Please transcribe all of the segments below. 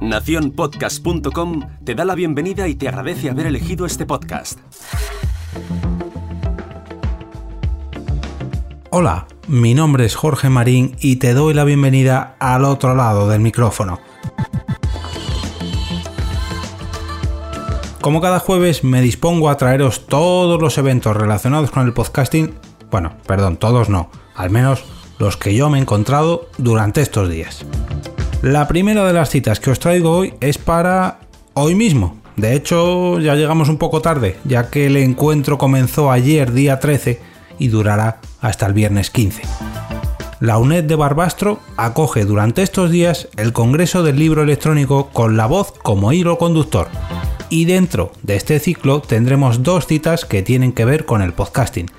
Naciónpodcast.com te da la bienvenida y te agradece haber elegido este podcast. Hola, mi nombre es Jorge Marín y te doy la bienvenida al otro lado del micrófono. Como cada jueves me dispongo a traeros todos los eventos relacionados con el podcasting, bueno, perdón, todos no, al menos los que yo me he encontrado durante estos días. La primera de las citas que os traigo hoy es para hoy mismo. De hecho, ya llegamos un poco tarde, ya que el encuentro comenzó ayer día 13 y durará hasta el viernes 15. La UNED de Barbastro acoge durante estos días el Congreso del Libro Electrónico con la voz como hilo conductor. Y dentro de este ciclo tendremos dos citas que tienen que ver con el podcasting.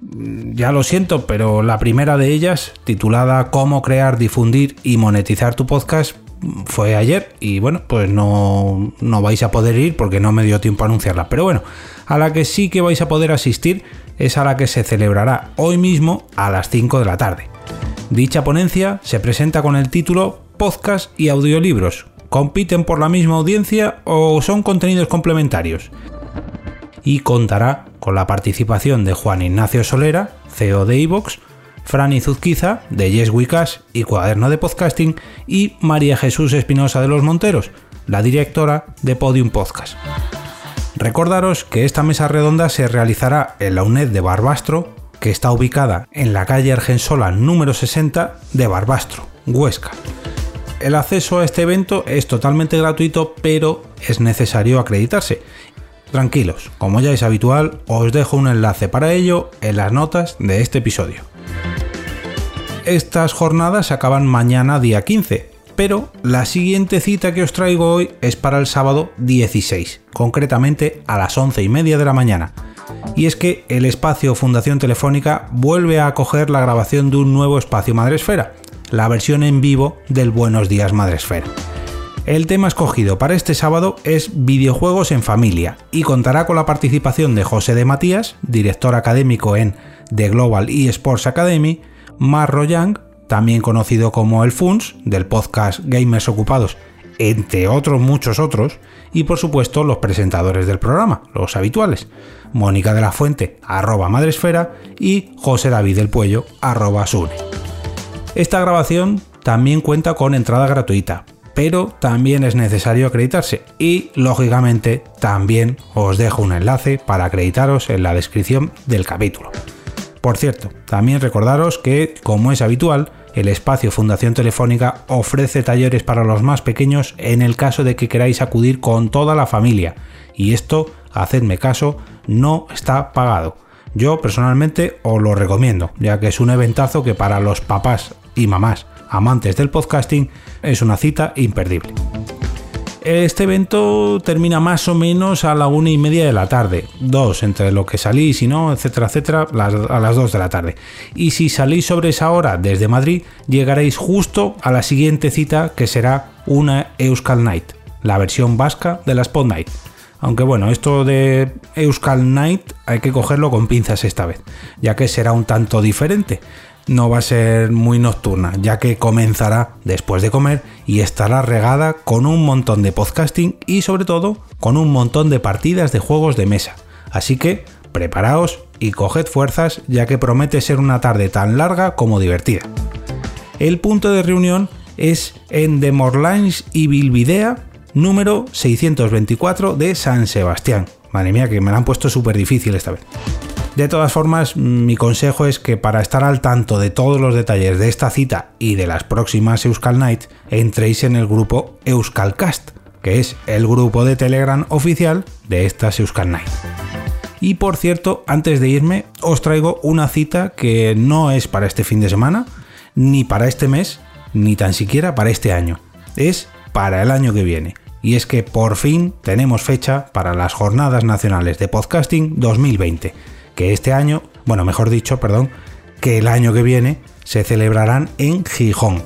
Ya lo siento, pero la primera de ellas, titulada Cómo crear, difundir y monetizar tu podcast, fue ayer y bueno, pues no, no vais a poder ir porque no me dio tiempo a anunciarla. Pero bueno, a la que sí que vais a poder asistir es a la que se celebrará hoy mismo a las 5 de la tarde. Dicha ponencia se presenta con el título Podcast y audiolibros. ¿Compiten por la misma audiencia o son contenidos complementarios? Y contará con la participación de Juan Ignacio Solera, CEO de iVox, Franny Zuzquiza, de Yes y Cuaderno de Podcasting, y María Jesús Espinosa de los Monteros, la directora de Podium Podcast. Recordaros que esta mesa redonda se realizará en la UNED de Barbastro, que está ubicada en la calle Argensola número 60 de Barbastro, Huesca. El acceso a este evento es totalmente gratuito, pero es necesario acreditarse Tranquilos, como ya es habitual, os dejo un enlace para ello en las notas de este episodio. Estas jornadas acaban mañana día 15, pero la siguiente cita que os traigo hoy es para el sábado 16, concretamente a las 11 y media de la mañana. Y es que el espacio Fundación Telefónica vuelve a acoger la grabación de un nuevo espacio Madresfera, la versión en vivo del Buenos Días Madresfera. El tema escogido para este sábado es videojuegos en familia y contará con la participación de José de Matías, director académico en The Global eSports Academy, Marro Young, también conocido como el FUNS, del podcast Gamers Ocupados, entre otros muchos otros, y por supuesto los presentadores del programa, los habituales, Mónica de la Fuente, arroba Madresfera, y José David del Puello, arroba Sune. Esta grabación también cuenta con entrada gratuita, pero también es necesario acreditarse y lógicamente también os dejo un enlace para acreditaros en la descripción del capítulo. Por cierto, también recordaros que, como es habitual, el espacio Fundación Telefónica ofrece talleres para los más pequeños en el caso de que queráis acudir con toda la familia. Y esto, hacedme caso, no está pagado. Yo personalmente os lo recomiendo, ya que es un eventazo que para los papás y mamás amantes del podcasting es una cita imperdible. Este evento termina más o menos a la una y media de la tarde, dos entre lo que salís y no, etcétera, etcétera, a las dos de la tarde. Y si salís sobre esa hora desde Madrid, llegaréis justo a la siguiente cita que será una Euskal Night, la versión vasca de la Spot Night. Aunque bueno, esto de Euskal Night hay que cogerlo con pinzas esta vez, ya que será un tanto diferente no va a ser muy nocturna, ya que comenzará después de comer y estará regada con un montón de podcasting y sobre todo con un montón de partidas de juegos de mesa. Así que preparaos y coged fuerzas ya que promete ser una tarde tan larga como divertida. El punto de reunión es en The Morlines y Bilbidea número 624 de San Sebastián. Madre mía, que me la han puesto súper difícil esta vez. De todas formas, mi consejo es que para estar al tanto de todos los detalles de esta cita y de las próximas Euskal Night, entréis en el grupo Euskalcast, que es el grupo de Telegram oficial de estas Euskal Night. Y por cierto, antes de irme, os traigo una cita que no es para este fin de semana, ni para este mes, ni tan siquiera para este año. Es para el año que viene. Y es que por fin tenemos fecha para las Jornadas Nacionales de Podcasting 2020 que este año, bueno, mejor dicho, perdón, que el año que viene se celebrarán en Gijón.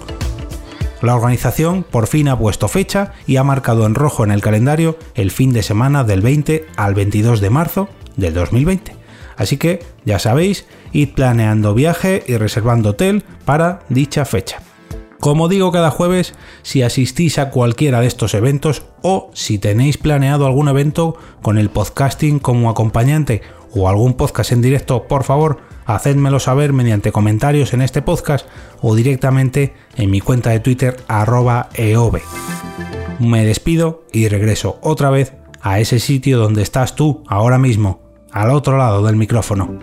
La organización por fin ha puesto fecha y ha marcado en rojo en el calendario el fin de semana del 20 al 22 de marzo del 2020. Así que, ya sabéis, id planeando viaje y reservando hotel para dicha fecha. Como digo cada jueves, si asistís a cualquiera de estos eventos o si tenéis planeado algún evento con el podcasting como acompañante o algún podcast en directo, por favor, hacedmelo saber mediante comentarios en este podcast o directamente en mi cuenta de Twitter arroba eove. Me despido y regreso otra vez a ese sitio donde estás tú ahora mismo, al otro lado del micrófono.